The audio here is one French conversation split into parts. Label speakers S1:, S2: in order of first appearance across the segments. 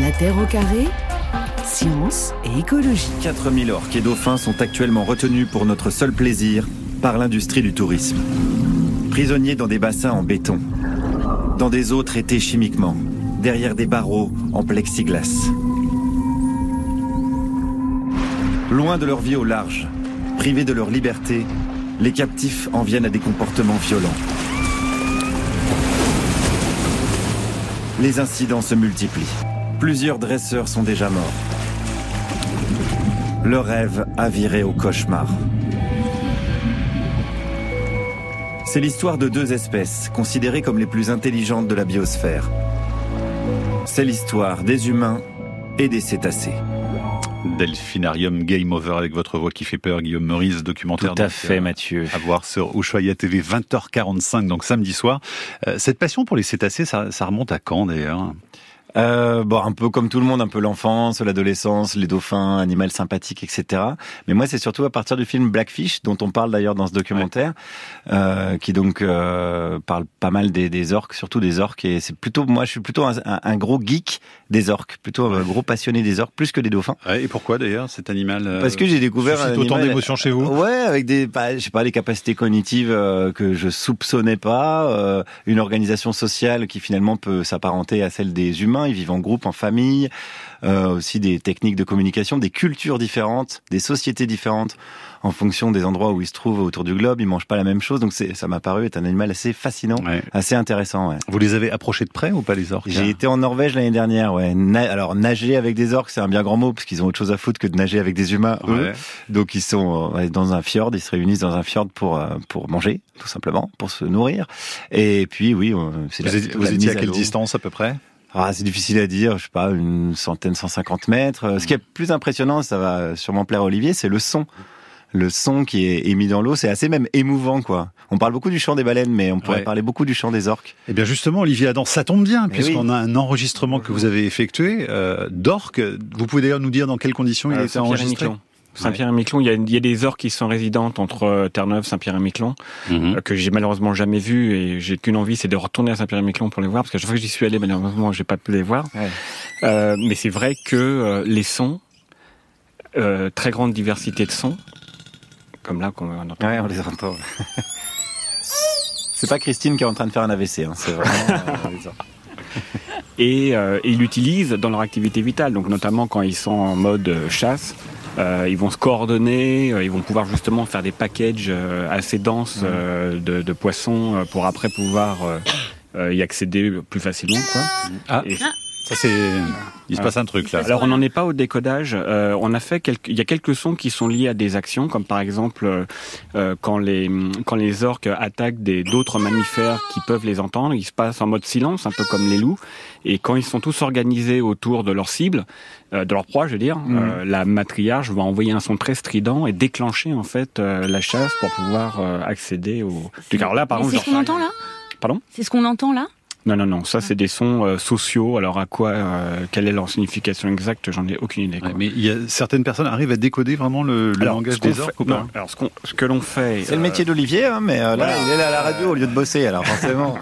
S1: La Terre au carré, science et écologie.
S2: 4000 orques et dauphins sont actuellement retenus pour notre seul plaisir par l'industrie du tourisme. Prisonniers dans des bassins en béton, dans des eaux traitées chimiquement, derrière des barreaux en plexiglas. Loin de leur vie au large, privés de leur liberté, les captifs en viennent à des comportements violents. Les incidents se multiplient. Plusieurs dresseurs sont déjà morts. Le rêve a viré au cauchemar. C'est l'histoire de deux espèces considérées comme les plus intelligentes de la biosphère. C'est l'histoire des humains et des cétacés.
S3: Delphinarium Game Over avec votre voix qui fait peur, Guillaume Meurice, documentaire.
S4: Tout à fait, Mathieu.
S3: À voir sur Ushuaïa TV, 20h45, donc samedi soir. Euh, cette passion pour les cétacés, ça, ça remonte à quand d'ailleurs?
S2: Euh, bon, un peu comme tout le monde, un peu l'enfance, l'adolescence, les dauphins, animaux sympathiques, etc. Mais moi, c'est surtout à partir du film Blackfish, dont on parle d'ailleurs dans ce documentaire, euh, qui donc euh, parle pas mal des, des, orques, surtout des orques. Et c'est plutôt, moi, je suis plutôt un, un, gros geek des orques, plutôt un gros passionné des orques, plus que des dauphins.
S3: Ouais, et pourquoi d'ailleurs cet animal euh,
S2: Parce que j'ai découvert
S3: un autant d'émotions chez vous?
S2: Ouais, avec des, bah, je sais pas, des capacités cognitives euh, que je soupçonnais pas, euh, une organisation sociale qui finalement peut s'apparenter à celle des humains ils vivent en groupe, en famille, euh, aussi des techniques de communication, des cultures différentes, des sociétés différentes en fonction des endroits où ils se trouvent autour du globe. Ils mangent pas la même chose, donc ça m'a paru être un animal assez fascinant, assez intéressant. Ouais.
S3: Vous les avez approchés de près ou pas les orques?
S2: J'ai été en Norvège l'année dernière. Ouais. alors nager avec des orques, c'est un bien grand mot parce qu'ils ont autre chose à foutre que de nager avec des humains. Eux. Donc ils sont euh, dans un fjord, ils se réunissent dans un fjord pour euh, pour manger, tout simplement, pour se nourrir. Et puis oui,
S3: c'est vous, vous étiez à quelle distance à peu près?
S2: Ah, c'est difficile à dire, je sais pas, une centaine, 150 mètres. Ce qui est plus impressionnant, ça va sûrement plaire à Olivier, c'est le son. Le son qui est émis dans l'eau, c'est assez même émouvant, quoi. On parle beaucoup du chant des baleines, mais on pourrait parler beaucoup du chant des orques.
S3: Eh bien, justement, Olivier Adam, ça tombe bien, puisqu'on a un enregistrement que vous avez effectué euh, d'orques. Vous pouvez d'ailleurs nous dire dans quelles conditions il a euh, été enregistré?
S4: Saint-Pierre-et-Miquelon, il y, a, il y, a, des orques qui sont résidentes entre euh, Terre-Neuve, Saint-Pierre-et-Miquelon, mhm. euh, que j'ai malheureusement jamais vu et j'ai qu'une envie, c'est de retourner à Saint-Pierre-et-Miquelon pour les voir, parce que chaque fois que j'y suis allé, malheureusement, j'ai pas pu les voir. Euh, mais c'est vrai que euh, les sons, très grande diversité de sons, comme là qu'on entend.
S2: Ouais, on les entend. c'est pas Christine qui est en train de faire un AVC, hein, c'est vraiment.
S4: et ils l'utilisent dans leur activité vitale, donc notamment quand ils sont en mode chasse. Euh, ils vont se coordonner, euh, ils vont pouvoir justement faire des packages euh, assez denses de, de, poissons pour après pouvoir y accéder plus facilement. Quoi.
S3: Ah. Ça c'est, il se passe un truc là.
S4: Alors on n'en est pas au décodage. Euh, on a fait quelques, il y a quelques sons qui sont liés à des actions, comme par exemple euh, quand les quand les orques attaquent des d'autres mammifères qui peuvent les entendre, ils se passent en mode silence, un peu comme les loups. Et quand ils sont tous organisés autour de leur cible, euh, de leur proie, je veux dire, mmh. la matriarche va envoyer un son très strident et déclencher en fait la chasse pour pouvoir accéder au.
S5: Alors là, par c'est ce qu'on entend là?
S4: Pardon?
S5: C'est ce qu'on entend là?
S4: Non, non, non. Ça, c'est des sons euh, sociaux. Alors, à quoi, euh, quelle est leur signification exacte J'en ai aucune idée.
S3: mais il y a certaines personnes arrivent à décoder vraiment le, langage des orques ou pas
S4: Alors, ce, ce, que l'on fait.
S2: C'est le métier d'Olivier, hein, mais euh, là, il est là à la radio au lieu de bosser, alors forcément.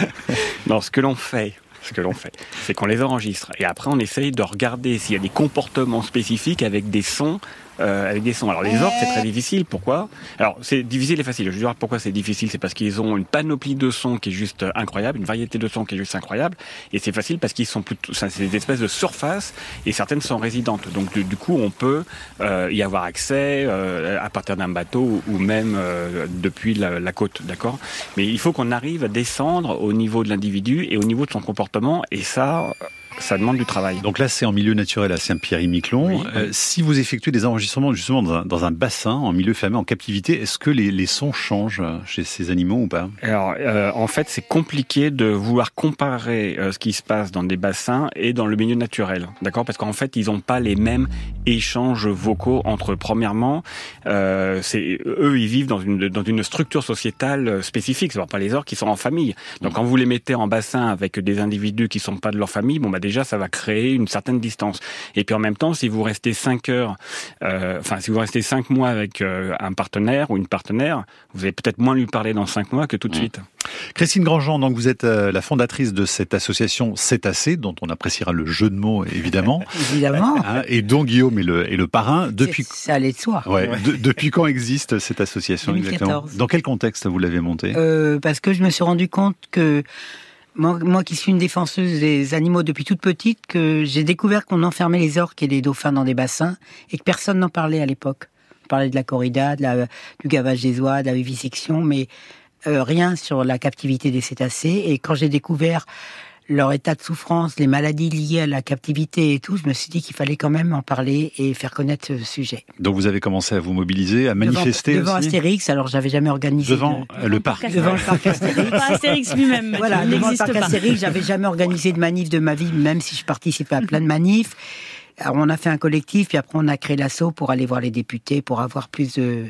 S4: non, ce que l'on fait, ce que l'on fait, c'est qu'on les enregistre et après on essaye de regarder s'il y a des comportements spécifiques avec des sons euh, avec des sons. Alors les orques, c'est très difficile. Pourquoi? Alors c'est difficile et facile. Je veux dire pourquoi c'est difficile, c'est parce qu'ils ont une panoplie de sons qui est juste incroyable, une variété de sons qui est juste incroyable. Et c'est facile parce qu'ils sont plutôt, c'est des espèces de surface et certaines sont résidentes. Donc du, coup, on peut euh, y avoir accès euh, à partir d'un bateau ou même euh, depuis la, la côte, d'accord? Mais il faut qu'on arrive à descendre au niveau de l'individu et au niveau de son comportement. Et ça ça demande du travail.
S3: Donc là, c'est en milieu naturel à Saint-Pierre-et-Miquelon. Euh, si vous effectuez des enregistrements justement dans un, dans un bassin, en milieu fermé, en captivité, est-ce que les, les, sons changent chez ces animaux ou pas?
S4: Alors, euh, en fait, c'est compliqué de vouloir comparer euh, ce qui se passe dans des bassins et dans le milieu naturel, d'accord? Parce qu'en fait, ils n'ont pas les mêmes échanges vocaux entre. Premièrement, c'est eux, ils vivent dans une dans une structure sociétale spécifique. C'est pas les orques qui sont en famille. Donc, quand vous les mettez en bassin avec des individus qui sont pas de leur famille, bon bah déjà ça va créer une certaine distance. Et puis en même temps, si vous restez cinq heures, euh, enfin si vous restez cinq mois avec euh, un partenaire ou une partenaire, vous allez peut-être moins lui parler dans cinq mois que tout de mmh. suite.
S3: Christine Grandjean, donc vous êtes euh, la fondatrice de cette association Cétacé, dont on appréciera le jeu de mots évidemment.
S6: évidemment.
S3: Hein, et dont Guillaume est le, est le parrain. Depuis
S6: ça allait de soi.
S3: Ouais, depuis quand existe cette association 2014. exactement Dans quel contexte vous l'avez montée?
S6: Euh, Parce que je me suis rendu compte que moi, moi, qui suis une défenseuse des animaux depuis toute petite, que j'ai découvert qu'on enfermait les orques et les dauphins dans des bassins et que personne n'en parlait à l'époque. On parlait de la corrida, de la, du gavage des oies, de la vivisection, mais euh, rien sur la captivité des cétacés. Et quand j'ai découvert leur état de souffrance, les maladies liées à la captivité et tout, je me suis dit qu'il fallait quand même en parler et faire connaître ce sujet.
S3: Donc vous avez commencé à vous mobiliser, à manifester
S6: devant, Astérix. Alors j'avais jamais organisé
S3: devant le parc,
S6: devant le parc Astérix.
S5: pas Astérix lui-même.
S6: Voilà, devant le parc Astérix, j'avais jamais organisé de manif de ma vie, même si je participais à plein de manifs. Alors on a fait un collectif, puis après on a créé l'assaut pour aller voir les députés, pour avoir plus de,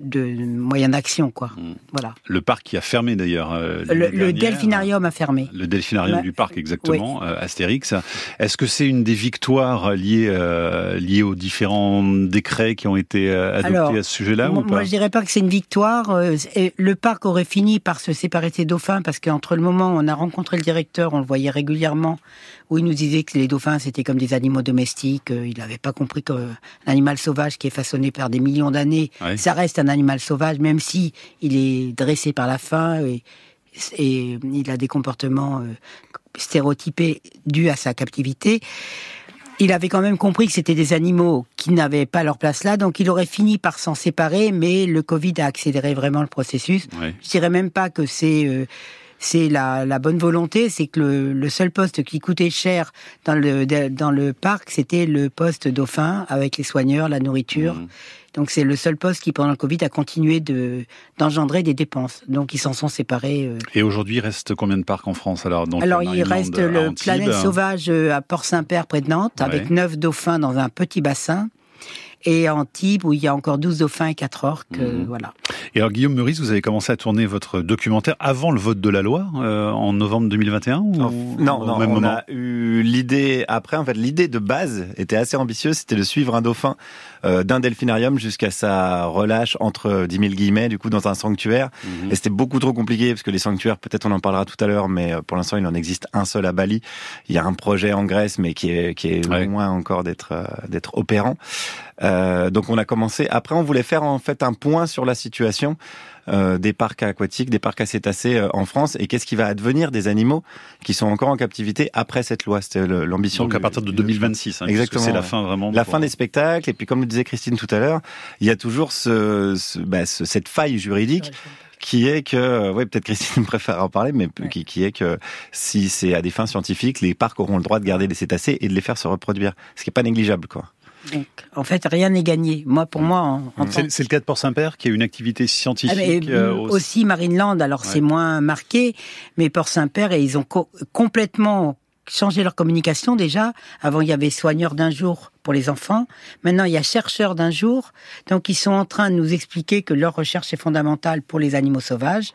S6: de moyens d'action, quoi. Hmm. Voilà.
S3: Le parc qui a fermé d'ailleurs.
S6: Euh, le, delphinarium a fermé.
S3: Le delphinarium du parc, exactement, euh, Astérix. Est-ce que c'est une des victoires liées euh, liées aux différents décrets qui ont été adoptés à ce sujet-là ou pas
S6: Moi, je dirais pas que c'est une victoire. le parc aurait fini par se séparer de ses dauphins parce qu'entre le moment où on a rencontré le directeur, on le voyait régulièrement où il nous disait que les dauphins c'était comme des animaux domestiques. Euh, il n'avait pas compris qu'un animal sauvage qui est façonné par des millions d'années, ça reste un animal sauvage, même si il est dressé par la faim et, et il a des comportements euh, stéréotypés dus à sa captivité. Il avait quand même compris que c'était des animaux qui n'avaient pas leur place là, donc il aurait fini par s'en séparer, mais le Covid a accéléré vraiment le processus. Je dirais même pas que c'est euh, c'est la, la, bonne volonté, c'est que le, le, seul poste qui coûtait cher dans le, dans le parc, c'était le poste dauphin avec les soigneurs, la nourriture. Mmh. Donc c'est le seul poste qui, pendant le Covid, a continué de d'engendrer des dépenses. Donc ils s'en sont séparés. Euh.
S3: Et aujourd'hui, il reste combien de parcs en France alors
S6: donc, Alors il reste le Planète Sauvage euh, à Port-Saint-Père près de Nantes, avec neuf dauphins dans un petit bassin et Antibes où il y a encore 12 dauphins et 4 orques. Euh, mhm. voilà.
S3: Et alors Guillaume Meurice, vous avez commencé à tourner votre documentaire avant le vote de la loi euh, en novembre 2021 ou
S2: Non, non, on a eu l'idée après. En fait, l'idée de base était assez ambitieuse, c'était de suivre un dauphin euh, d'un delphinarium jusqu'à sa relâche entre 10 000 guillemets, du coup, dans un sanctuaire. Mhm. Et c'était beaucoup trop compliqué parce que les sanctuaires, peut-être on en parlera tout à l'heure, mais pour l'instant, il en existe un seul à Bali. Il y a un projet en Grèce, mais qui est qui est loin encore d'être d'être opérant. Euh, donc on a commencé. Après, on voulait faire en fait un point sur la situation euh, des parcs aquatiques, des parcs acétacés euh, en France et qu'est-ce qui va advenir des animaux qui sont encore en captivité après cette loi? C'était l'ambition.
S3: Donc à partir de 2026. Hein, Exactement. C'est la fin vraiment.
S2: La fin des spectacles et puis comme le disait Christine tout à l'heure, il y a toujours ce, ce, bah, cette faille juridique qui est que, oui, peut-être Christine préfère en parler, mais qui, qui, est que si c'est à des fins scientifiques, les parcs auront le droit de garder les cétacés et de les faire se reproduire, ce qui est pas négligeable, quoi.
S6: Donc, en fait, rien n'est gagné. Moi, pour moi,
S3: c'est, le cas de Port-Saint-Père qui a une activité scientifique.
S6: Ah, euh, aussi Marineland, alors c'est moins marqué, mais Port-Saint-Père, et ils ont complètement changé leur communication déjà. Avant, il y avait soigneurs d'un jour pour les enfants. Maintenant, il y a chercheurs d'un jour. Donc, ils sont en train de nous expliquer que leur recherche est fondamentale pour les animaux sauvages.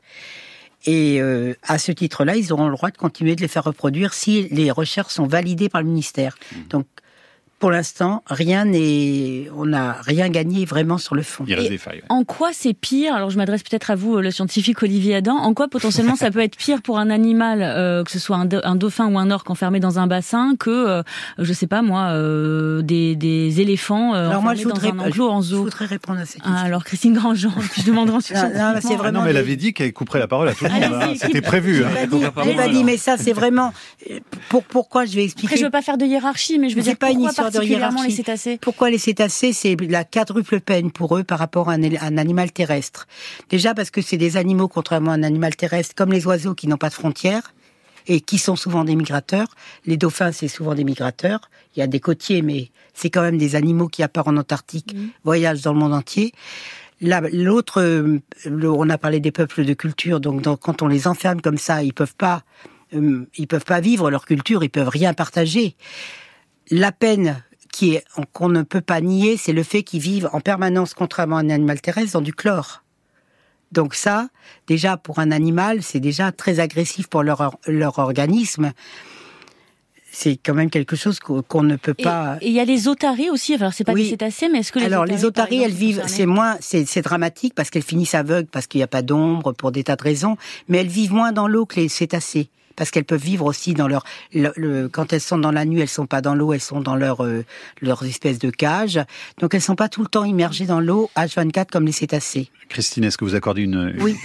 S6: Et euh, à ce titre-là, ils auront le droit de continuer de les faire reproduire si les recherches sont validées par le ministère. Mmh. Donc, pour l'instant, rien n'est, on n'a rien gagné vraiment sur le fond.
S3: Il reste des failles.
S5: En quoi c'est pire Alors, je m'adresse peut-être à vous, le scientifique Olivier Adam. En quoi potentiellement ça peut être pire pour un animal, euh, que ce soit un, dauphin ou un orque enfermé dans un bassin, que euh, je sais pas moi, euh, des, des, éléphants euh, alors moi, je voudrais, dans un enclos en zoo.
S6: Je voudrais répondre à cette question.
S5: Ah, alors Christine Grandjean, je demanderai ensuite.
S6: non, non, c'est
S3: vraiment. non, mais elle avait dit qu'elle couperait la parole à tout le monde. Hein. C'était prévu.
S6: Hein. dit, pas dit, mais ça c'est vraiment. Pour pourquoi je vais expliquer.
S5: Après, je veux pas faire de hiérarchie, mais je veux dire pas une particulièrement les
S6: cétacés Pourquoi les cétacés? C'est la quadruple peine pour eux par rapport à un, animal terrestre. Déjà parce que c'est des animaux, contrairement à un animal terrestre, comme les oiseaux qui n'ont pas de frontières et qui sont souvent des migrateurs. Les dauphins, c'est souvent des migrateurs. Il y a des côtiers, mais c'est quand même des animaux qui, à part en Antarctique, mmh. voyagent dans le monde entier. L'autre, euh, on a parlé des peuples de culture, donc, quand on les enferme comme ça, ils peuvent pas, euh, ils peuvent pas vivre leur culture, ils peuvent rien partager. La peine qui est qu'on ne peut pas nier, c'est le fait qu'ils vivent en permanence, contrairement à un animal terrestre, dans du chlore. Donc ça, déjà pour un animal, c'est déjà très agressif pour leur, leur organisme. c'est quand même quelque chose qu'on ne peut pas.
S5: Et il y a les otaries aussi. Alors c'est pas des cétacés, mais est-ce que les
S6: alors
S5: otaries,
S6: les otaries, elles vivent. C'est moins, c'est dramatique parce qu'elles finissent aveugles parce qu'il n'y a pas d'ombre pour des tas de raisons, mais elles vivent moins dans l'eau que les cétacés parce qu'elles peuvent vivre aussi dans leur le, quand elles sont dans la nuit, elles sont pas dans l'eau, elles sont dans leur euh, leur espèce de cage. Donc elles sont pas tout le temps immergées dans l'eau H24 comme les cétacés.
S3: Christine, est-ce que vous accordez une,
S6: oui.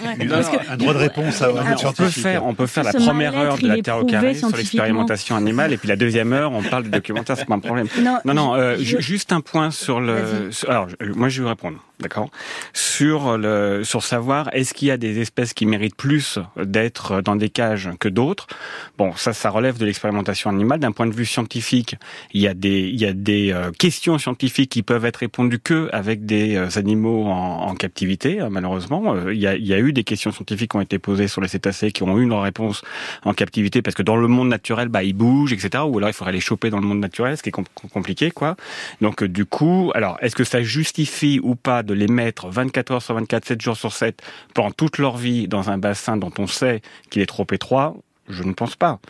S3: un droit de réponse à un
S4: on peut faire on peut faire la première heure de la Terre au carré sur l'expérimentation animale et puis la deuxième heure on parle du documentaire, c'est pas un problème. Non, non, non euh, juste un point sur le alors moi je vais vous répondre. D'accord. Sur le, sur savoir est-ce qu'il y a des espèces qui méritent plus d'être dans des cages que d'autres? Bon, ça, ça relève de l'expérimentation animale. D'un point de vue scientifique, il y a des, il y a des euh, questions scientifiques qui peuvent être répondues que avec des euh, animaux en, en captivité. Euh, malheureusement, il y, a, il y a eu des questions scientifiques qui ont été posées sur les cétacés qui ont eu leur réponse en captivité parce que dans le monde naturel, bah, ils bougent, etc. Ou alors il faudrait les choper dans le monde naturel, ce qui est compliqué, quoi. Donc du coup, alors est-ce que ça justifie ou pas de les mettre 24 heures sur 24, 7 jours sur 7 pendant toute leur vie dans un bassin dont on sait qu'il est trop étroit, je ne pense pas.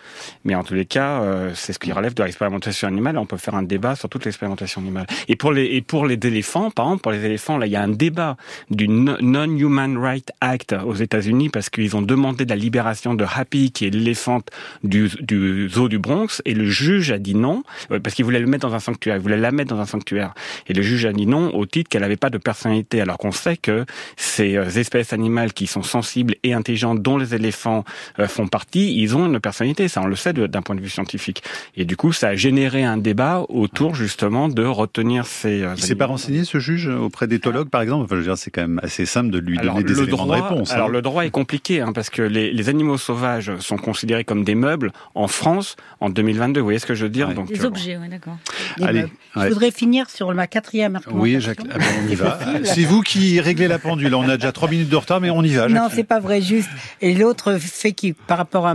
S4: Mais en tous les cas, euh, c'est ce qui relève de l'expérimentation animale. On peut faire un débat sur toute l'expérimentation animale. Et pour les et pour les éléphants, par exemple, pour les éléphants, là, il y a un débat du Non-Human Rights Act aux États-Unis parce qu'ils ont demandé la libération de Happy, qui est l'éléphante du, du zoo du Bronx, et le juge a dit non euh, parce qu'il voulait le mettre dans un sanctuaire. Il voulait la mettre dans un sanctuaire. Et le juge a dit non au titre qu'elle n'avait pas de personnalité, alors qu'on sait que ces euh, espèces animales qui sont sensibles et intelligentes, dont les éléphants font partie, ont une personnalité, ça on le sait d'un point de vue scientifique. Et du coup, ça a généré un débat autour justement de retenir ces.
S3: Euh, Il s'est pas renseigné ce juge auprès d'éthologues par exemple? Enfin, je veux dire, c'est quand même assez simple de lui donner des éléments
S4: droit,
S3: de réponse.
S4: Alors hein. le droit est compliqué hein, parce que les, les, animaux sauvages sont considérés comme des meubles en France en 2022. Vous voyez ce que je veux dire?
S5: Donc, Des euh, objets, oui, d'accord.
S6: Allez, je voudrais finir sur ma quatrième
S3: argumentation. Oui, Jacques, ah ben, on y va. c'est vous qui réglez la pendule. On a déjà trois minutes de retard, mais on y va.
S6: Non, c'est pas vrai, juste. Et l'autre fait qui, par rapport à un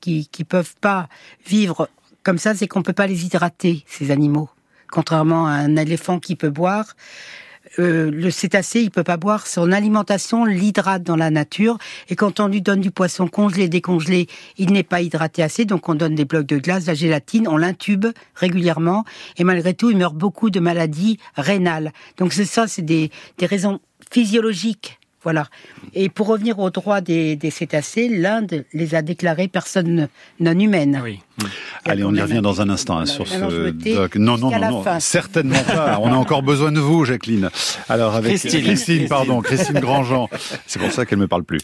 S6: qui peuvent pas vivre comme ça, c'est qu'on peut pas les hydrater ces animaux. Contrairement à un éléphant qui peut boire, euh, le cétacé, il peut pas boire. Son alimentation l'hydrate dans la nature. Et quand on lui donne du poisson congelé, décongelé, il n'est pas hydraté assez. Donc on donne des blocs de glace, de la gélatine, on l'intube régulièrement. Et malgré tout, il meurt beaucoup de maladies rénales. Donc c'est ça, c'est des, des raisons physiologiques voilà. Et pour revenir aux droits des, des cétacés, l'Inde les a déclarés personnes non humaines.
S4: Oui.
S3: Allez, on y revient dans un instant hein, sur ce doc. Non, non, non, non certainement pas. On a encore besoin de vous, Jacqueline. Alors avec Christine, Christine pardon, Christine Grandjean. C'est pour ça qu'elle me parle plus.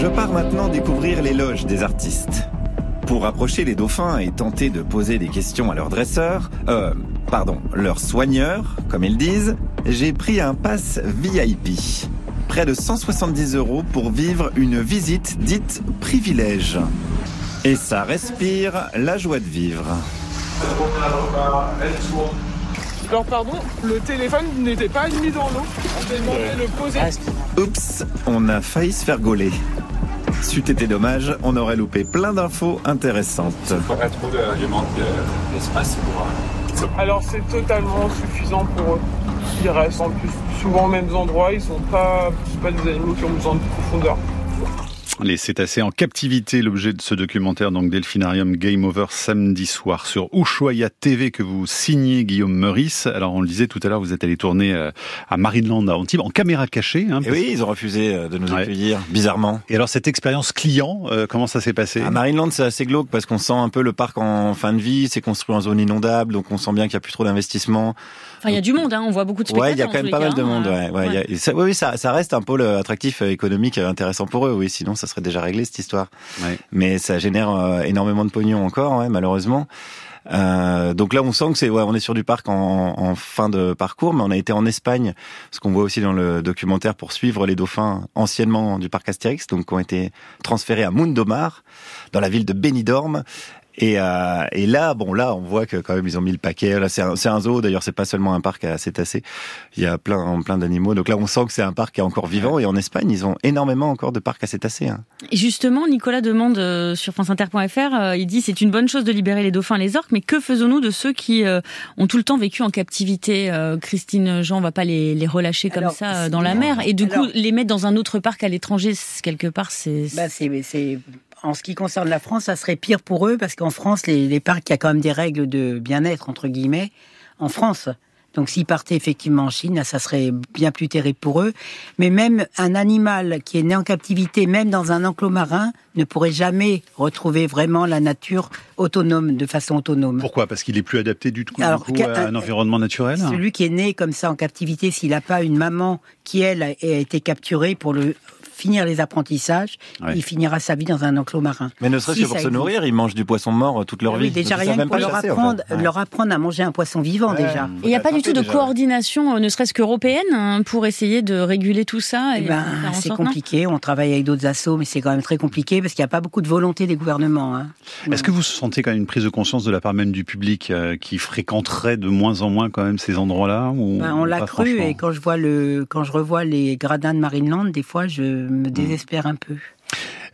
S2: Je pars maintenant découvrir les loges des artistes. Pour approcher les dauphins et tenter de poser des questions à leurs dresseurs, euh, pardon, leurs soigneurs, comme ils disent, j'ai pris un pass VIP. Près de 170 euros pour vivre une visite dite privilège. Et ça respire la joie de vivre.
S7: Alors pardon, le téléphone n'était pas mis dans l'eau. On demandé de le poser.
S2: Oups, on a failli se faire gauler. C'eût été dommage, on aurait loupé plein d'infos intéressantes.
S8: Il d'espace pour...
S7: Alors c'est totalement suffisant pour eux. Ils restent en plus souvent aux mêmes endroits, ils sont pas, pas des animaux qui ont besoin de profondeur.
S3: Les cétacés en captivité, l'objet de ce documentaire, donc Delphinarium Game Over samedi soir sur Ushuaia TV que vous signez Guillaume Meurice. Alors on le disait tout à l'heure, vous êtes allé tourner euh, à Marineland à Antibes en caméra cachée.
S2: Hein, oui, ils ont refusé euh, de nous accueillir, bizarrement.
S3: Et alors cette expérience client, euh, comment ça s'est passé?
S2: À Marineland, c'est assez glauque parce qu'on sent un peu le parc en fin de vie, c'est construit en zone inondable, donc on sent bien qu'il n'y a plus trop d'investissement.
S5: Enfin, il y a du monde, hein, on voit beaucoup de spectateurs.
S2: Ouais, il y a quand même pas mal de monde. Ouais, ouais, ça, oui, ça, ça reste un pôle attractif économique intéressant pour eux. Oui, sinon ça serait déjà réglé cette histoire. Mais ça génère euh, énormément de pognon encore, ouais, malheureusement. Euh, donc là, on sent que c'est, ouais, on est sur du parc en, en, fin de parcours, mais on a été en Espagne, ce qu'on voit aussi dans le documentaire pour suivre les dauphins anciennement du parc Astérix, donc qui ont été transférés à Mundomar, dans la ville de Benidorm, et, euh, et, là, bon, là, on voit que quand même ils ont mis le paquet. Là, c'est un, un, zoo. D'ailleurs, c'est pas seulement un parc à cétacés. Il y a plein, plein d'animaux. Donc là, on sent que c'est un parc qui est encore vivant. Et en Espagne, ils ont énormément encore de parcs à cétacés. Hein.
S5: Et justement, Nicolas demande euh, sur franceinter.fr. Euh, il dit c'est une bonne chose de libérer les dauphins, les orques, mais que faisons-nous de ceux qui euh, ont tout le temps vécu en captivité Christine Jean, on va pas les, les relâcher comme ça dans la mer. Et du coup, les mettre dans un autre parc à l'étranger, quelque part, c'est.
S6: Bah, c'est en ce qui concerne la France, ça serait pire pour eux parce qu'en France, les, les parcs, il y a quand même des règles de bien-être entre guillemets en France. Donc s'ils partaient effectivement en Chine, là, ça serait bien plus terrible pour eux. Mais même un animal qui est né en captivité, même dans un enclos marin, ne pourrait jamais retrouver vraiment la nature autonome, de façon autonome.
S3: Pourquoi? Parce qu'il est plus adapté du tout
S6: Alors,
S3: coup, à un environnement naturel?
S6: Celui qui est né comme ça en captivité, s'il n'a pas une maman qui, elle, a été capturée pour le finir les apprentissages,
S3: Ouais.
S6: il finira sa vie dans un enclos marin.
S2: Mais ne serait-ce
S6: Si,
S2: que pour se
S6: existe.
S2: nourrir, ils mangent du poisson mort euh, toute leur
S6: Oui,
S2: vie.
S6: déjà rien que pour leur
S2: chasser, en fait.
S6: apprendre,
S2: Ouais.
S6: leur apprendre à manger un poisson vivant
S2: Ouais.
S6: déjà.
S5: Il n'y a pas du tout de
S2: déjà.
S5: coordination, euh, ne serait-ce qu'européenne, hein, pour essayer de réguler tout ça.
S6: Eh
S5: et
S6: ben, c'est compliqué. On travaille avec d'autres assos, mais c'est quand même très compliqué parce qu'il n'y a pas beaucoup de volonté des gouvernements. hein.
S3: Est-ce que vous sentez quand même une prise de conscience de la part même du public euh, qui fréquenterait de moins en moins quand même ces endroits-là ou
S6: Ben, on l'a cru et quand je vois le, quand je revois les gradins de Marineland, des fois, je. Me désespère un peu.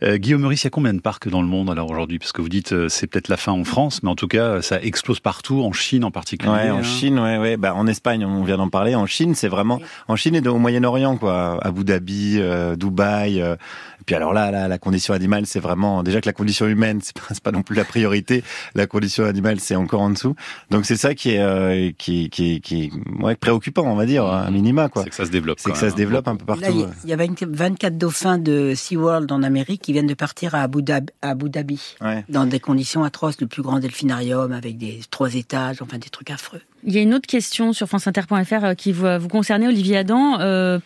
S3: Euh, Guillaume Meurice, il y a combien de parcs dans le monde alors aujourd'hui? Parce que vous dites euh, c'est peut-être la fin en France, mais en tout cas ça explose partout, en Chine en particulier.
S2: Ouais, en
S3: hein.
S2: Chine, ouais, ouais. Bah, en Espagne, on vient d'en parler. En Chine, c'est vraiment, en Chine et au Moyen-Orient, quoi. Abu Dhabi, euh, Dubaï. Et puis alors là, là, la condition animale, c'est vraiment déjà que la condition humaine, c'est pas, c'est pas non plus la priorité. La condition animale, c'est encore en dessous. Donc c'est ça qui est, euh, qui, qui, qui, ouais, préoccupant, on va dire, à minima, quoi.
S3: C'est que ça se développe.
S2: C'est que ça se
S3: hein.
S2: développe un peu
S6: Là,
S2: partout.
S6: il y-
S2: ouais.
S6: il y avait une- 24 dauphins de SeaWorld en Amérique qui viennent de partir à Abu Dhabi, à Abu Dhabi
S2: Ouais.
S6: dans des conditions atroces, le plus grand delphinarium avec des trois étages, enfin des trucs affreux.
S5: Il y a une autre question sur franceinter.fr euh, qui vous, vous concernait, Olivier Adam. Euh,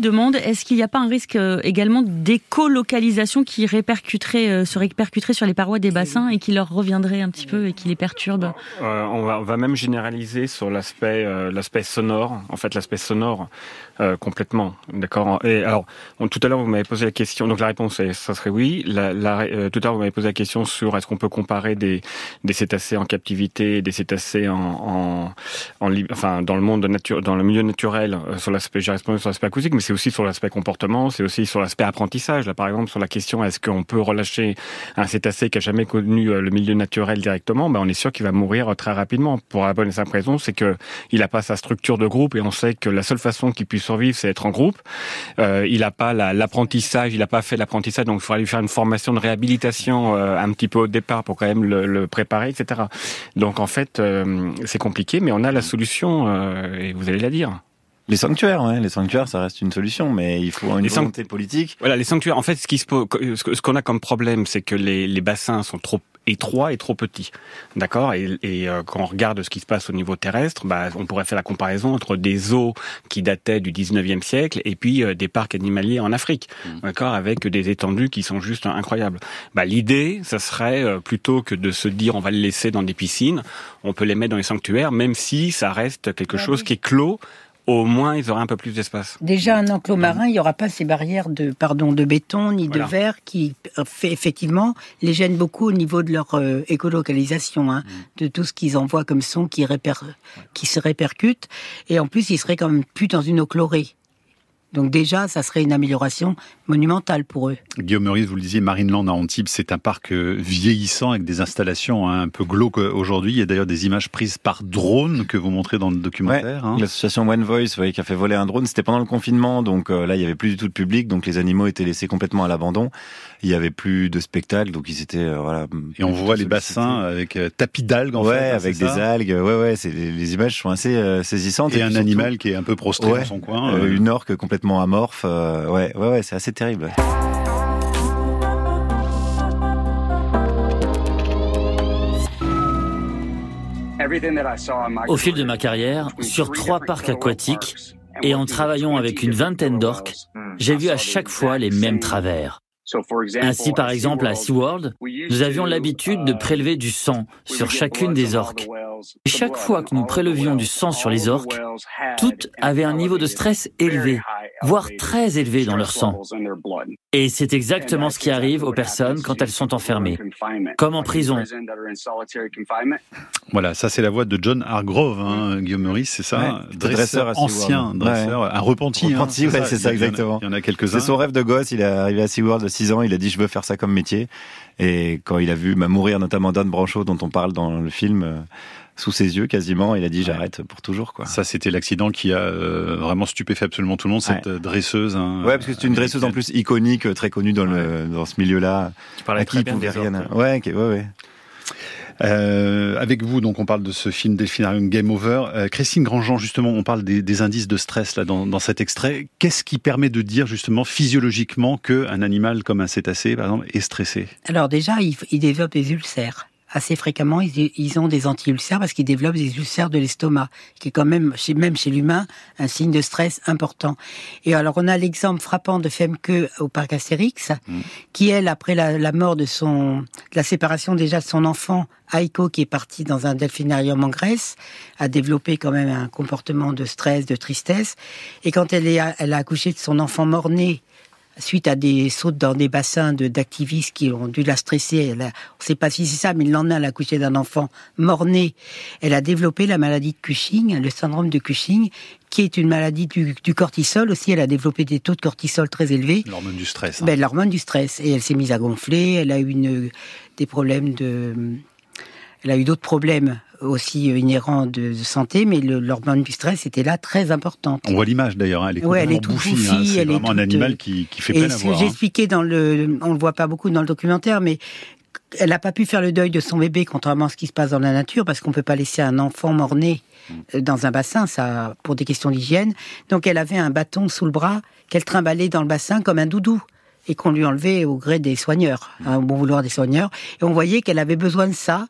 S5: demande est-ce qu'il n'y a pas un risque euh, également d'écolocalisation qui répercuterait, euh, se répercuterait sur les parois des bassins et qui leur reviendrait un petit peu et qui les perturbe?
S4: Euh, on, va, même généraliser sur l'aspect euh, sonore, en fait l'aspect sonore euh, complètement, d'accord? Et alors, tout à l'heure vous m'avez posé la question, donc la réponse ça serait oui. Euh, tout à l'heure vous m'avez posé la question sur est-ce qu'on peut comparer des, cétacés en captivité, et des cétacés en, en enfin dans le monde nature, dans le milieu naturel, euh, sur l'aspect, j'ai répondu sur l'aspect acoustique, mais c'est aussi sur l'aspect comportement, c'est aussi sur l'aspect apprentissage. Là, par exemple, sur la question est-ce qu'on peut relâcher un cétacé qui a jamais connu euh, le milieu naturel directement, ben on est sûr qu'il va mourir très rapidement. Pour la bonne et simple raison, c'est que il n'a pas sa structure de groupe et on sait que la seule façon qu'il puisse survivre, c'est être en groupe. Euh, il n'a pas la- l'apprentissage, il n'a pas fait l'apprentissage, donc il faudra lui faire une formation de réhabilitation euh, un petit peu au départ pour quand même le, le préparer, etc. Donc en fait, euh, c'est compliqué, mais on a la solution euh, et vous allez la dire.
S2: Les sanctuaires, ouais, les sanctuaires, ça reste une solution, mais il faut une
S4: Les
S2: volonté politique.
S4: Voilà, les sanctuaires. En fait, ce qui se pose- ce que- ce qu'on a comme problème, c'est que les, les bassins sont trop étroits et trop petits, d'accord? Et, et, euh, quand on regarde ce qui se passe au niveau terrestre, bah, on pourrait faire la comparaison entre des eaux qui dataient du 19e siècle et puis euh, des parcs animaliers en Afrique, d'accord, avec des étendues qui sont juste incroyables. Bah, l'idée, ça serait euh, plutôt que de se dire on va les laisser dans des piscines, on peut les mettre dans les sanctuaires, même si ça reste quelque chose qui est clos. Au moins, ils auraient un peu plus d'espace.
S6: Déjà, un enclos marin, il n'y aura pas ces barrières de, pardon, de béton ni
S4: Voilà.
S6: de verre qui, euh, fait, effectivement, les gênent beaucoup au niveau de leur euh, écolocalisation, hein, de tout ce qu'ils envoient comme son qui, réper, qui se répercute. Et en plus, ils seraient quand même plus dans une eau chlorée. Donc déjà, ça serait une amélioration monumentale pour eux.
S3: Guillaume Meurice, vous le disiez, Marineland à Antibes, c'est un parc euh, vieillissant avec des installations hein, un peu glauques euh, aujourd'hui. Il y a d'ailleurs des images prises par drone que vous montrez dans le documentaire. hein.
S2: L'association One Voice, vous voyez, qui a fait voler un drone, c'était pendant le confinement, donc euh, là il y avait plus du tout de public, donc les animaux étaient laissés complètement à l'abandon. Il y avait plus de spectacle, donc ils étaient euh, voilà.
S3: Et on voit les bassins avec euh, tapis d'algues en
S2: ouais,
S3: fait. hein,
S2: avec des algues. Ouais, ouais, les, les images sont assez euh, saisissantes.
S3: Et
S2: puis
S3: un
S2: surtout,
S3: animal qui est un peu prostré
S2: Ouais.
S3: dans son coin.
S2: une orque complètement amorphe. euh, ouais, ouais, ouais, c'est assez terrible. ouais.
S9: Au fil de ma carrière, sur trois parcs aquatiques et en travaillant avec une vingtaine d'orques, j'ai vu à chaque fois les mêmes travers. Ainsi, par exemple, à SeaWorld, nous avions l'habitude de prélever du sang sur chacune des orques. Et chaque fois que nous prélevions du sang sur les orques, toutes avaient un niveau de stress élevé, voire très élevé dans leur sang. Et c'est exactement ce qui arrive aux personnes quand elles sont enfermées, comme en prison.
S3: Voilà, ça c'est la voix de John Hargrove, hein, Guillaume Meurice, c'est ça?
S2: Ouais, dresseur
S3: Dresseur
S2: à SeaWorld.
S3: ancien,
S2: Ouais.
S3: dresseur, un repenti. hein,
S2: Repenti, ouais, c'est ça, exactement.
S3: Il y en a quelques-uns.
S2: C'est son rêve de gosse. Il est arrivé à SeaWorld à 6 ans. Il a dit je veux faire ça comme métier. Et quand il a vu bah, mourir notamment Dan Branchot dont on parle dans le film, euh, sous ses yeux quasiment. Il a dit j'arrête pour toujours quoi.
S3: Ça c'était l'accident qui a euh, vraiment stupéfait absolument tout le monde. Cette dresseuse. Hein,
S2: ouais parce que c'est une dresseuse en plus iconique, très connue dans le dans ce milieu-là.
S4: Tu parlais très bien rien.
S2: Ouais, ouais, ouais.
S3: Euh, avec vous, donc on parle de ce film Delphinarium Game Over. Euh, Christine Grandjean, justement, on parle des, des, indices de stress là dans, dans cet extrait. Qu'est-ce qui permet de dire justement physiologiquement qu'un animal comme un cétacé, par exemple, est stressé?
S6: Alors déjà, il, il développe des ulcères assez fréquemment, ils, ont des anti-ulcères parce qu'ils développent des ulcères de l'estomac, qui est quand même, chez, même chez l'humain, un signe de stress important. Et alors, on a l'exemple frappant de Femke au parc Astérix, mmh. qui, elle, après la, mort de son, la séparation déjà de son enfant, Aiko, qui est parti dans un delphinarium en Grèce, a développé quand même un comportement de stress, de tristesse. Et quand elle, est, elle a accouché de son enfant mort-né, suite à des sautes dans des bassins d'activistes qui ont dû la stresser. Elle a, on ne sait pas si c'est ça, mais le lendemain, elle a accouché d'un enfant mort-né. Elle a développé la maladie de Cushing, le syndrome de Cushing, qui est une maladie du, du, cortisol aussi. Elle a développé des taux de cortisol très élevés.
S3: L'hormone du stress. Hein.
S6: Ben, l'hormone du stress. Et elle s'est mise à gonfler. Elle a eu une, des problèmes de... Elle a eu d'autres problèmes aussi euh, inhérent de, santé, mais l'hormone du stress était là très importante.
S3: On voit l'image d'ailleurs, hein, elle est
S6: ouais, elle est
S3: bouffie, hein, c'est vraiment un animal euh, qui, qui fait peine à voir.
S6: Hein. expliqué dans le, on le voit pas beaucoup dans le documentaire, mais elle n'a pas pu faire le deuil de son bébé, contrairement à ce qui se passe dans la nature, parce qu'on peut pas laisser un enfant mort-né euh, dans un bassin, ça, pour des questions d'hygiène. Donc elle avait un bâton sous le bras qu'elle trimballait dans le bassin comme un doudou et qu'on lui enlevait au gré des soigneurs, au bon vouloir des soigneurs. Et on voyait qu'elle avait besoin de ça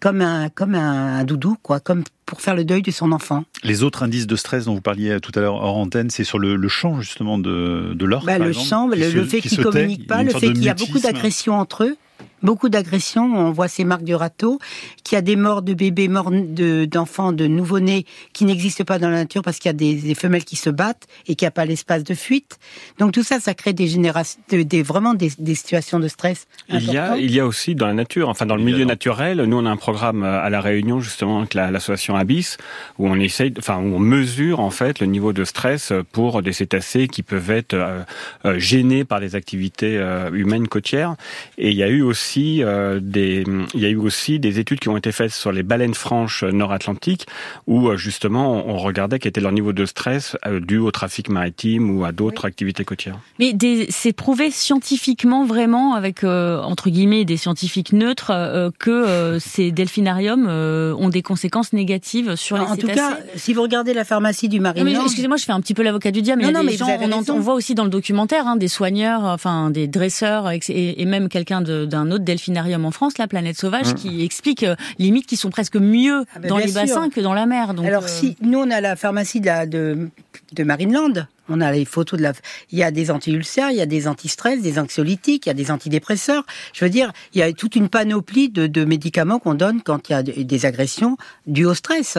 S6: comme un, comme un, doudou, quoi, comme pour faire le deuil de son enfant.
S3: Les autres indices de stress dont vous parliez tout à l'heure hors antenne, c'est sur le, le chant justement de, de l'orque.
S6: Bah, le chant, le, fait qu'ils communiquent pas, le fait qu'il y a beaucoup d'agressions entre eux beaucoup d'agressions. On voit ces marques du râteau, qu'il y a des morts de bébés, morts d'enfants, de, nouveau-nés qui n'existent pas dans la nature parce qu'il y a des, femelles qui se battent et qu'il n'y a pas l'espace de fuite. Donc tout ça, ça crée des générations, des, vraiment des, situations de stress.
S4: Il y, a, il y a aussi dans la nature, enfin dans le milieu naturel, nous on a un programme à la Réunion justement avec l'association Abyss où on essaye, enfin où on mesure en fait le niveau de stress pour des cétacés qui peuvent être euh, euh, gênés par des activités euh, humaines côtières. Et il y a eu aussi euh, des, il y a eu aussi des études qui ont été faites sur les baleines franches nord-atlantiques où euh, justement on regardait quel était leur niveau de stress euh, dû au trafic maritime ou à d'autres activités côtières.
S5: Mais c'est prouvé scientifiquement vraiment avec entre guillemets des scientifiques neutres que ces delphinariums ont des conséquences négatives sur les
S6: en En tout cas, si vous regardez la pharmacie du Marineland,
S5: excusez-moi, je fais un petit peu l'avocat du diable, mais, non, mais gens, on, voit aussi dans le documentaire hein, des soigneurs, enfin des dresseurs et, et même quelqu'un d'un autre delphinarium en France, la planète sauvage, mmh. qui explique euh, limite qui sont presque mieux ah ben dans les bassins que dans la mer.
S6: Donc, Alors euh, si nous on a la pharmacie de, la, de, de Marineland, on a les photos de la. Il y a des anti-ulcères, il y a des anti-stress, des anxiolytiques, il y a des antidépresseurs. Je veux dire, il y a toute une panoplie de, de médicaments qu'on donne quand il y a des agressions dues au stress.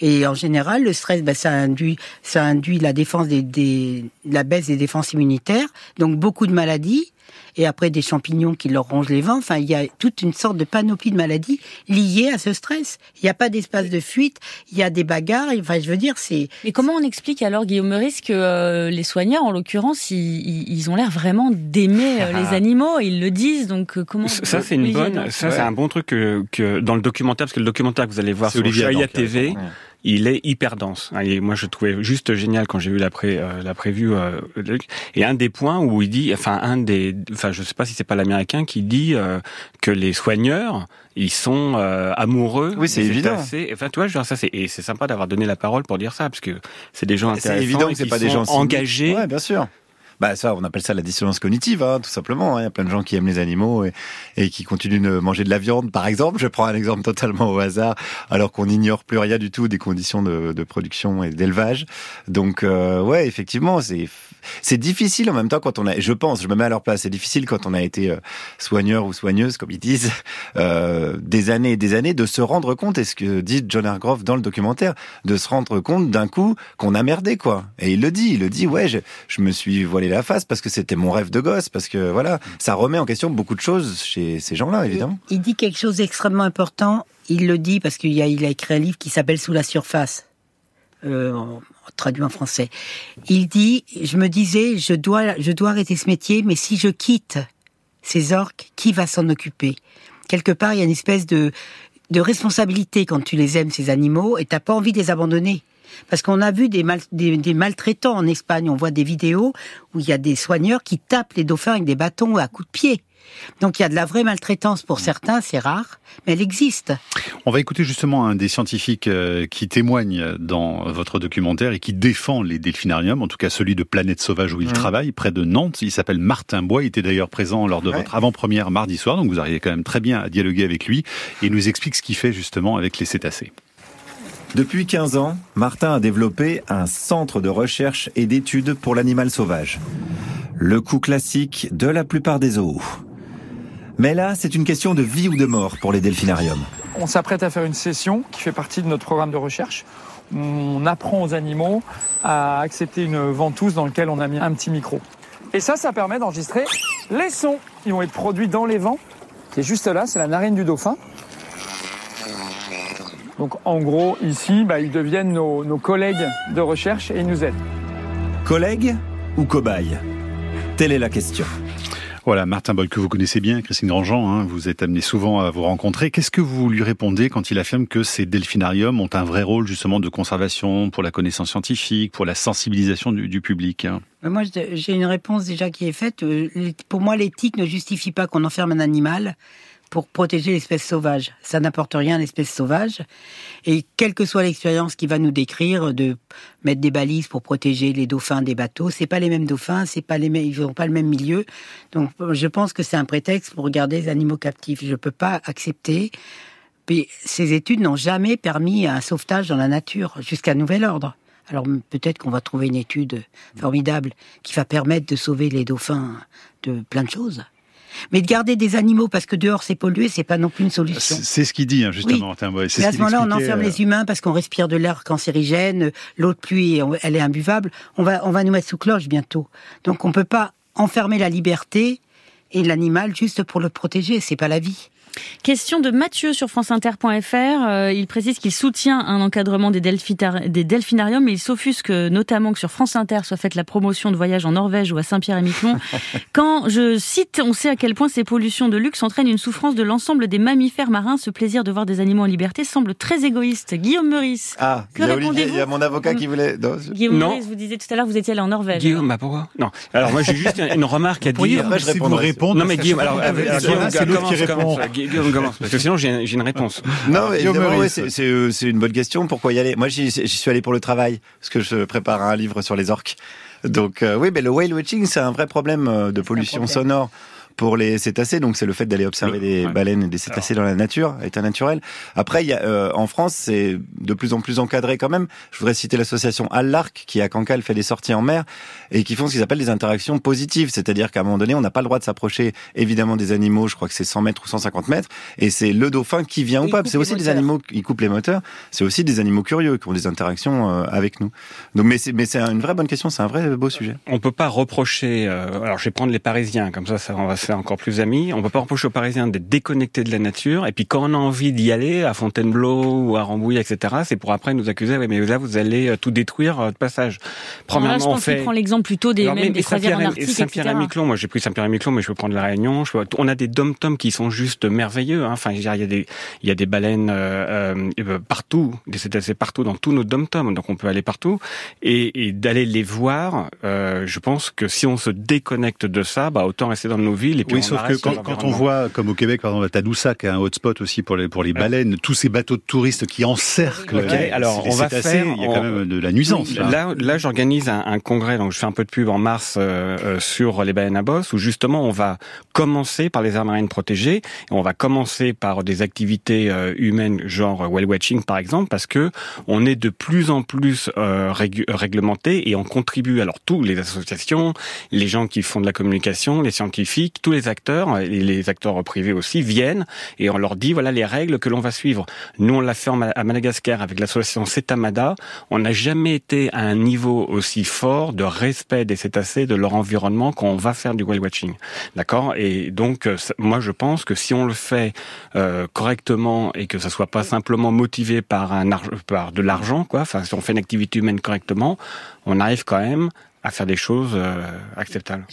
S6: Et en général, le stress, ben, ça induit, ça induit la défense des, des, la baisse des défenses immunitaires, donc beaucoup de maladies et après des champignons qui leur rongent les vents. Enfin, il y a toute une sorte de panoplie de maladies liées à ce stress. Il n'y a pas d'espace de fuite, il y a des bagarres. Enfin, je veux dire, c'est.
S5: Mais comment on explique alors, Guillaume Meurice, que euh, les soigneurs, en l'occurrence, ils, ont l'air vraiment d'aimer euh, les ah. animaux, ils le disent. Donc euh, comment
S4: Ça, c'est une bonne. Ça, c'est un bon truc que, que, dans le documentaire, parce que le documentaire que vous allez voir sur Chaya TV il est hyper dense. Et moi, je trouvais juste génial quand j'ai vu la, pré, euh, la prévue. Euh, et un des points où il dit, enfin, un des, enfin, je sais pas si c'est pas l'américain qui dit euh, que les soigneurs, ils sont amoureux.
S2: Oui, c'est évident.
S4: enfin, tu vois, genre, ça, c'est, et c'est sympa d'avoir donné la parole pour dire ça, parce que c'est des gens intéressants.
S2: C'est évident que c'est pas des gens
S4: engagés.
S2: Ouais, bien sûr. Bah ça, on appelle ça la dissonance cognitive, hein, tout simplement. Hein. Il y a plein de gens qui aiment les animaux et, et, qui continuent de manger de la viande, par exemple. Je prends un exemple totalement au hasard, alors qu'on n'ignore plus rien du tout des conditions de, de production et d'élevage. Donc euh, ouais, effectivement, c'est c'est difficile en même temps quand on a, je pense, je me mets à leur place, c'est difficile quand on a été euh, soigneur ou soigneuse, comme ils disent, euh, des années et des années, de se rendre compte, et ce que dit John Hargrove dans le documentaire, de se rendre compte d'un coup qu'on a merdé, quoi. Et il le dit, il le dit, ouais, je, je me suis voilé la face parce que c'était mon rêve de gosse, parce que voilà, ça remet en question beaucoup de choses chez ces gens-là, évidemment.
S6: Il, dit quelque chose d'extrêmement important, il le dit parce qu'il a, il a écrit un livre qui s'appelle Sous la surface. Euh, traduit en français. Il dit, je me disais, je dois, je dois arrêter ce métier, mais si je quitte ces orques, qui va s'en occuper? Quelque part, il y a une espèce de, de responsabilité quand tu les aimes, ces animaux, et t'as pas envie de les abandonner. Parce qu'on a vu des, des, maltraitants en Espagne, on voit des vidéos où il y a des soigneurs qui tapent les dauphins avec des bâtons à coups de pied. Donc il y a de la vraie maltraitance pour certains, c'est rare, mais elle existe.
S3: On va écouter justement un des scientifiques euh, qui témoigne dans votre documentaire et qui défend les delphinariums, en tout cas celui de Planète Sauvage où il mmh. travaille, près de Nantes. Il s'appelle Martin Bois, il était d'ailleurs présent lors de votre avant-première mardi soir, donc vous arrivez quand même très bien à dialoguer avec lui et il nous explique ce qu'il fait justement avec les cétacés.
S2: Depuis 15 ans, Martin a développé un centre de recherche et d'études pour l'animal sauvage. Le coup classique de la plupart des zoos. Mais là, c'est une question de vie ou de mort pour les delphinariums.
S10: On s'apprête à faire une session qui fait partie de notre programme de recherche. On apprend aux animaux à accepter une ventouse dans laquelle on a mis un petit micro. Et ça, ça permet d'enregistrer les sons qui vont être produits dans les vents, qui est juste là, c'est la narine du dauphin. Donc en gros, ici, bah, ils deviennent nos, nos collègues de recherche et ils nous aident.
S2: Collègues ou cobayes? Telle est la question.
S3: Voilà, Martin Boll, que vous connaissez bien, Christine Grandjean, hein, vous êtes amené souvent à vous rencontrer. Qu'est-ce que vous lui répondez quand il affirme que ces delphinariums ont un vrai rôle justement de conservation pour la connaissance scientifique, pour la sensibilisation du, public hein?
S6: Moi, j'ai une réponse déjà qui est faite. Euh, pour moi, l'éthique ne justifie pas qu'on enferme un animal pour protéger l'espèce sauvage. Ça n'apporte rien à l'espèce sauvage. Et quelle que soit l'expérience qui va nous décrire de mettre des balises pour protéger les dauphins des bateaux, c'est pas les mêmes dauphins, c'est pas les mêmes, ils n'ont pas le même milieu. Donc, je pense que c'est un prétexte pour garder les animaux captifs. Je peux pas accepter. Mais ces études n'ont jamais permis un sauvetage dans la nature jusqu'à nouvel ordre. Alors peut-être qu'on va trouver une étude formidable qui va permettre de sauver les dauphins de plein de choses. Mais de garder des animaux parce que dehors c'est pollué, c'est pas non plus une solution.
S3: C'est ce qu'il dit hein, justement.
S6: Oui. à ce moment-là, on enferme les euh, humains parce qu'on respire de l'air cancérigène, l'eau de pluie, elle est imbuvable. On va, on va nous mettre sous cloche bientôt. Donc on peut pas enfermer la liberté et l'animal juste pour le protéger. C'est pas la vie.
S5: Question de Mathieu sur franceinter.fr. Euh, il précise qu'il soutient un encadrement des, des delphinariums, mais il s'offusque notamment que sur France Inter soit faite la promotion de voyages en Norvège ou à Saint-Pierre-et-Miquelon. Quand je cite, on sait à quel point ces pollutions de luxe entraînent une souffrance de l'ensemble des mammifères marins. Ce plaisir de voir des animaux en liberté semble très égoïste. Guillaume Meurice.
S2: Ah, que il y a mon avocat qui voulait.
S5: Non, Guillaume Meurice, vous disiez tout à l'heure, vous étiez allé en Norvège.
S4: Guillaume, bah pourquoi? Non. Alors moi j'ai juste une remarque à dire.
S3: Après, je réponds.
S4: Non mais Guillaume, alors, c'est l'autre qui répond. Guillaume commence, parce que sinon j'ai une réponse.
S2: Non, mais euh, c'est une bonne question. Pourquoi y aller? Moi, j'y suis allé pour le travail, parce que je prépare un livre sur les orques. Donc euh, oui, mais le whale watching, c'est un vrai problème euh, de pollution sonore pour les cétacés. Donc c'est le fait d'aller observer des baleines et des cétacés dans la nature, état naturel. Après, il y a, euh, en France, c'est de plus en plus encadré quand même. Je voudrais citer l'association Allarc qui à Cancale fait des sorties en mer et qui font ce qu'ils appellent des interactions positives. C'est-à-dire qu'à un moment donné, on n'a pas le droit de s'approcher évidemment des animaux. Je crois que c'est 100 mètres ou 150 mètres. Et c'est le dauphin qui vient ou pas. C'est aussi des animaux qui coupent les moteurs. C'est aussi des animaux curieux qui ont des interactions euh, avec nous. Donc, mais c'est mais c'est une vraie bonne question. C'est un vrai beau sujet.
S4: On peut pas reprocher. Euh, alors je vais prendre les Parisiens comme ça, ça on va encore plus amis. On peut pas reprocher aux Parisiens d'être déconnectés de la nature. Et puis quand on a envie d'y aller, à Fontainebleau ou à Rambouillet, etc., c'est pour après nous accuser, oui, mais là, vous allez euh, tout détruire euh, de passage.
S5: Premièrement, là, je pense on fait... prend l'exemple plutôt des, Alors, même, des croisières en Arctique,
S4: Saint-Pierre-et-Miquelon, moi j'ai pris Saint-Pierre-et-Miquelon, mais je peux prendre la Réunion. Je peux... On a des dom-toms qui sont juste merveilleux. Hein. Enfin, il y a des, il y a des baleines euh, euh, partout, des cétacés partout dans tous nos dom-toms, donc on peut aller partout. Et, et d'aller les voir, euh, je pense que si on se déconnecte de ça, bah autant rester dans nos villes et puis
S3: oui, sauf que quand, on voit, comme au Québec, par exemple, à Tadoussac, un hotspot aussi pour les, pour les baleines, tous ces bateaux de touristes qui encerclent.
S4: Okay, alors on va faire.
S3: Il y a quand même de la nuisance.
S4: là, là, j'organise un, un, congrès, donc je fais un peu de pub en mars euh, euh, sur les baleines à bosse, où justement on va commencer par les aires marines protégées, et on va commencer par des activités euh, humaines, genre whale watching par exemple, parce que on est de plus en plus euh, réglementé et on contribue. Alors tous les associations, les gens qui font de la communication, les scientifiques, tous les acteurs et les acteurs privés aussi viennent et on leur dit voilà les règles que l'on va suivre. Nous on l'a fait à Madagascar avec l'association Cetamada. On n'a jamais été à un niveau aussi fort de respect des cétacés, de leur environnement quand on va faire du whale watching. D'accord? Et donc euh, moi je pense que si on le fait euh, correctement et que ça soit pas simplement motivé par un par de l'argent quoi, enfin si on fait une activité humaine correctement, on arrive quand même à faire des choses euh, acceptables.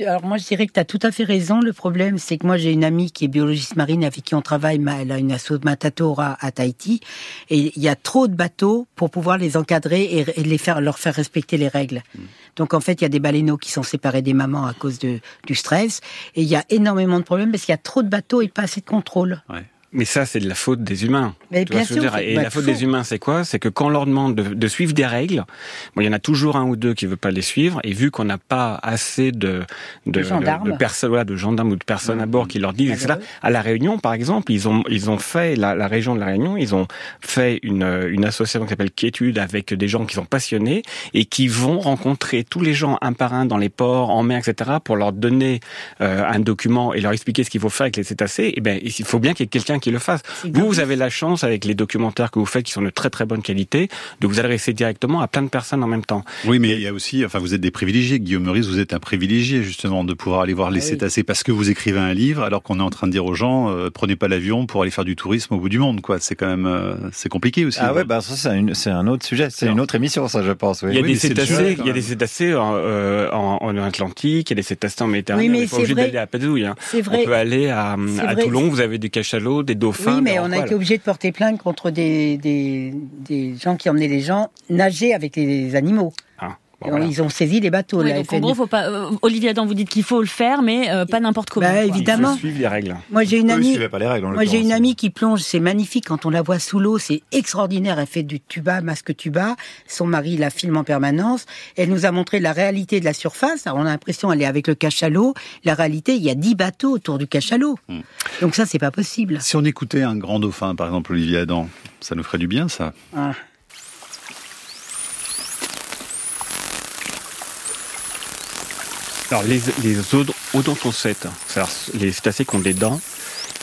S6: Alors moi je dirais que tu as tout à fait raison. Le problème, c'est que moi j'ai une amie qui est biologiste marine avec qui on travaille. Elle a une asso de Matatora à Tahiti. Et il y a trop de bateaux pour pouvoir les encadrer et, les faire, leur faire respecter les règles. Mm. Donc en fait, il y a des baleineaux qui sont séparés des mamans à cause de, du stress. Et il y a énormément de problèmes parce qu'il y a trop de bateaux et pas assez de contrôle.
S4: Ouais. Mais ça, c'est de la faute des humains.
S6: Mais bien sûr,
S4: Et la faute des humains, c'est quoi? C'est que quand on leur demande de, de, suivre des règles, bon, il y en a toujours un ou deux qui veulent pas les suivre. Et vu qu'on n'a pas assez de de,
S6: gendarmes.
S4: de, personnes, voilà, de gendarmes ou de personnes à bord qui leur disent, etc. À la Réunion, par exemple, ils ont ils ont fait la, la région de la Réunion, ils ont fait une une association qui s'appelle Quiétude avec des gens qui sont passionnés et qui vont rencontrer tous les gens un par un dans les ports, en mer, etc. pour leur donner euh, un document et leur expliquer ce qu'il faut faire avec les cétacés. Et eh ben, il faut bien qu'il y ait quelqu'un qui le fasse. Vous, vous avez la chance, avec les documentaires que vous faites, qui sont de très très bonne qualité, de vous adresser directement à plein de personnes en même temps.
S3: Oui, mais il y a aussi, enfin, vous êtes des privilégiés. Guillaume Meurice, vous êtes un privilégié, justement, de pouvoir aller voir les ah cétacés parce que vous écrivez un livre, alors qu'on est en train de dire aux gens, euh, prenez pas l'avion pour aller faire du tourisme au bout du monde, quoi. C'est quand même, euh, c'est compliqué aussi.
S2: Ah ouais, bah ça, c'est un autre sujet. C'est une autre émission, ça, je pense.
S4: Il y a des cétacés, il y a des cétacés euh, en, en, Atlantique, il y a des cétacés en Méditerranée. Oui, mais c'est vrai. D'aller à Padouille, hein. On peut aller à, à Toulon, vous avez des cachalots, des dauphins.
S6: Oui, mais on a été obligé de porter plainte contre des, des, des gens qui emmenaient les gens nager avec les animaux. Ils ont saisi les bateaux.
S5: Oui, donc en gros, faut pas. Euh, Olivier Adam, vous dites qu'il faut le faire, mais euh, pas n'importe comment.
S6: Bah, évidemment.
S4: Il faut suivre les règles.
S6: Moi, j'ai une amie. Pas les règles, moi, j'ai une amie qui plonge. C'est magnifique quand on la voit sous l'eau. C'est extraordinaire. Elle fait du tuba, masque tuba. Son mari la filme en permanence. Elle nous a montré la réalité de la surface. Alors, on a l'impression elle est avec le cachalot. La réalité, il y a dix bateaux autour du cachalot. Hmm. Donc ça, c'est pas possible.
S3: Si on écoutait un grand dauphin, par exemple Olivier Adam, ça nous ferait du bien, ça. Ah.
S4: Alors les, les odontocètes, c'est-à-dire les cétacés qui ont des dents,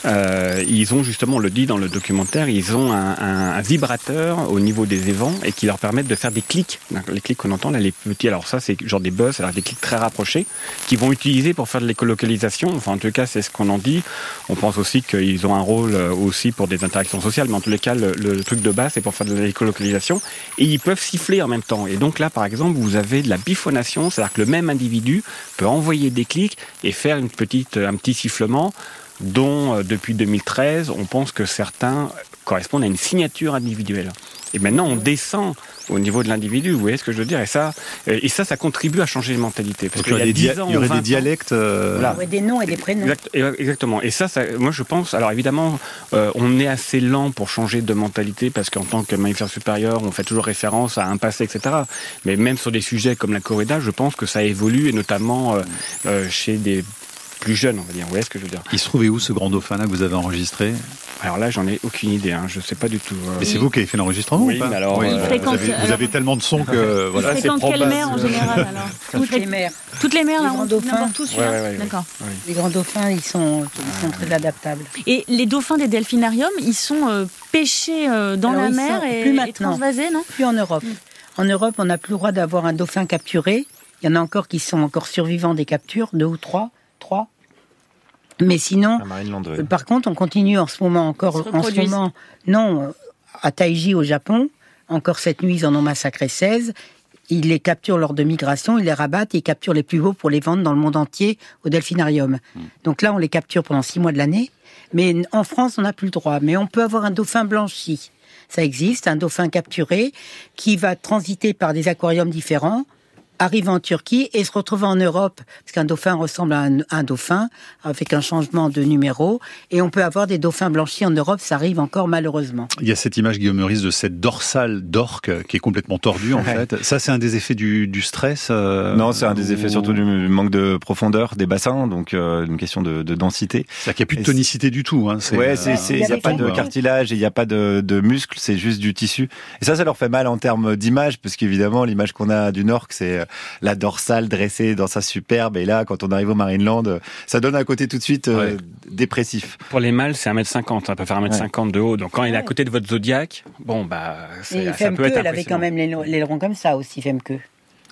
S4: euh, ils ont justement, on le dit dans le documentaire, ils ont un, un, vibrateur au niveau des évents et qui leur permettent de faire des clics. Les clics qu'on entend là, les petits, alors ça c'est genre des buzz, alors des clics très rapprochés, qui vont utiliser pour faire de l'écolocalisation. Enfin en tout cas c'est ce qu'on en dit. On pense aussi qu'ils ont un rôle euh, aussi pour des interactions sociales, mais en tous les cas le, le truc de base c'est pour faire de l'écolocalisation. Et ils peuvent siffler en même temps. Et donc là par exemple vous avez de la biphonation, c'est-à-dire que le même individu peut envoyer des clics et faire une petite, un petit sifflement dont euh, depuis 2013, on pense que certains correspondent à une signature individuelle. Et maintenant, on descend au niveau de l'individu, vous voyez ce que je veux dire Et ça, euh, et ça, ça contribue à changer les mentalités.
S3: Parce qu'il y, a il y aurait des dialectes.
S6: Euh... Voilà. des noms et des prénoms.
S4: exactement. Et ça, ça, moi, je pense. Alors évidemment, euh, on est assez lent pour changer de mentalité parce qu'en tant que mammifère supérieur, on fait toujours référence à un passé, etc. Mais même sur des sujets comme la corrida, je pense que ça évolue, et notamment euh, chez des plus jeune, on va dire. Vous voyez ce que je veux dire
S3: Il se trouvait où ce grand dauphin là que vous avez enregistré
S4: Alors là, j'en ai aucune idée. Hein. Je sais pas du tout.
S3: Euh. Mais c'est vous qui avez fait l'enregistrement
S4: Oui,
S3: ou pas
S4: alors, oui,
S3: euh, vous, avez, tellement de sons que
S5: voilà. C'est quelle mer en général alors
S6: Toutes les mers.
S5: Toutes les mers,
S6: les grands dauphins.
S5: Tous,
S6: D'accord. Les grands dauphins, ils sont, ils sont très adaptables.
S5: Et les dauphins des delphinariums, ils sont euh, pêchés dans la mer et, plus maintenant. transvasés, non
S6: Plus en Europe. En Europe, on n'a plus le droit d'avoir un dauphin capturé. Il y en a encore qui sont encore survivants des captures, deux ou. Trois. Mais sinon, euh, par contre, on continue en ce moment encore, en ce moment, non, euh, à Taiji au Japon, encore cette nuit, ils en ont massacré 16. Ils les capturent lors de migration, ils les rabattent et ils capturent les plus beaux pour les vendre dans le monde entier au delphinarium. Hmm. Donc là, on les capture pendant six mois de l'année. Mais en France, on n'a plus le droit. Mais on peut avoir un dauphin blanchi. Ça existe, un dauphin capturé qui va transiter par des aquariums différents arrive en Turquie et se retrouve en Europe, parce qu'un dauphin ressemble à un, dauphin, avec un changement de numéro, et on peut avoir des dauphins blanchis en Europe, ça arrive encore malheureusement.
S3: Il y a cette image, Guillaume Meurice, de cette dorsale d'orque qui est complètement tordue en fait. Ça, c'est un des effets du, stress
S2: euh, Non, c'est un des effets surtout du manque de profondeur des bassins, donc euh, une question de, densité.
S3: C'est-à-dire qu'il n'y a plus de tonicité du tout. Hein,
S2: ouais, il n'y a, pas de cartilage, il n'y a pas de, de muscles, c'est juste du tissu. Et ça, ça leur fait mal en termes d'image, parce qu'évidemment, l'image qu'on a d'une orque, c'est la dorsale dressée dans sa superbe. Et là, quand on arrive au Marineland, ça donne un côté tout de suite euh, dépressif.
S4: Pour les mâles, c'est 1m50. Ça peut faire 1m50 de haut. Donc quand il est à côté de votre zodiaque, bon, bah,
S6: ça peut être Elle avait quand même l'aileron comme ça aussi, Femke.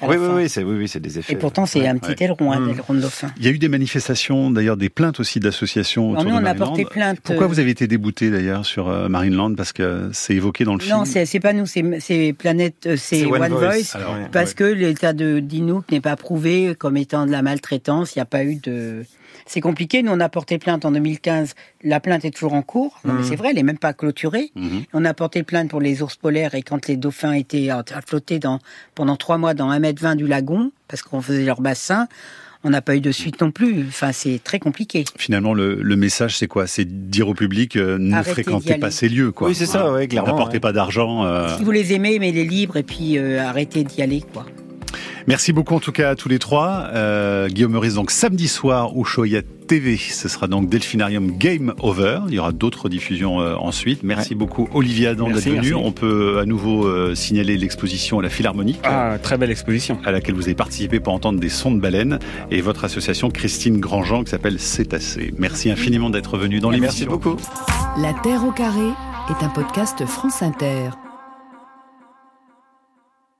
S2: Oui, oui, oui, c'est oui, oui, des effets.
S6: Et pourtant, c'est un petit aileron, un mmh. aileron de dauphin.
S3: Il y a eu des manifestations, d'ailleurs des plaintes aussi d'associations autour
S6: nous, on a porté plainte.
S3: Pourquoi vous avez été débouté d'ailleurs sur Marineland? Parce que c'est évoqué dans le film.
S6: Non, c'est pas nous, c'est Planète, c'est One, Voice, parce que l'état de d'Inouk n'est pas prouvé comme étant de la maltraitance. Il n'y a pas eu de c'est compliqué. Nous, on a porté plainte en 2015. La plainte est toujours en cours. Non, mais mhm. c'est vrai, elle n'est même pas clôturée. Mhm. On a porté plainte pour les ours polaires et quand les dauphins étaient à flotter dans, pendant trois mois dans 1m20 du lagon, parce qu'on faisait leur bassin, on n'a pas eu de suite non plus. Enfin, c'est très compliqué.
S3: Finalement, le, message, c'est quoi? C'est dire au public euh, ne fréquentez pas ces lieux, quoi.
S2: Oui, c'est ça, ouais, clairement.
S3: N'apportez pas d'argent.
S6: Euh. Si vous les aimez, mais les libres et puis euh, arrêtez d'y aller, quoi.
S3: Merci beaucoup en tout cas à tous les trois. Euh, Guillaume Meurice, donc samedi soir au Shoya TV. Ce sera donc Delphinarium Game Over. Il y aura d'autres diffusions euh, ensuite. Merci beaucoup Olivier Adam d'être venu. On peut à nouveau euh, signaler l'exposition à la Philharmonique.
S4: Ah, très belle exposition.
S3: À laquelle vous avez participé pour entendre des sons de baleines. Et votre association Christine Grandjean qui s'appelle Cétacé. Merci infiniment d'être venu dans l'émission.
S2: Merci beaucoup.
S1: La Terre au carré est un podcast France Inter.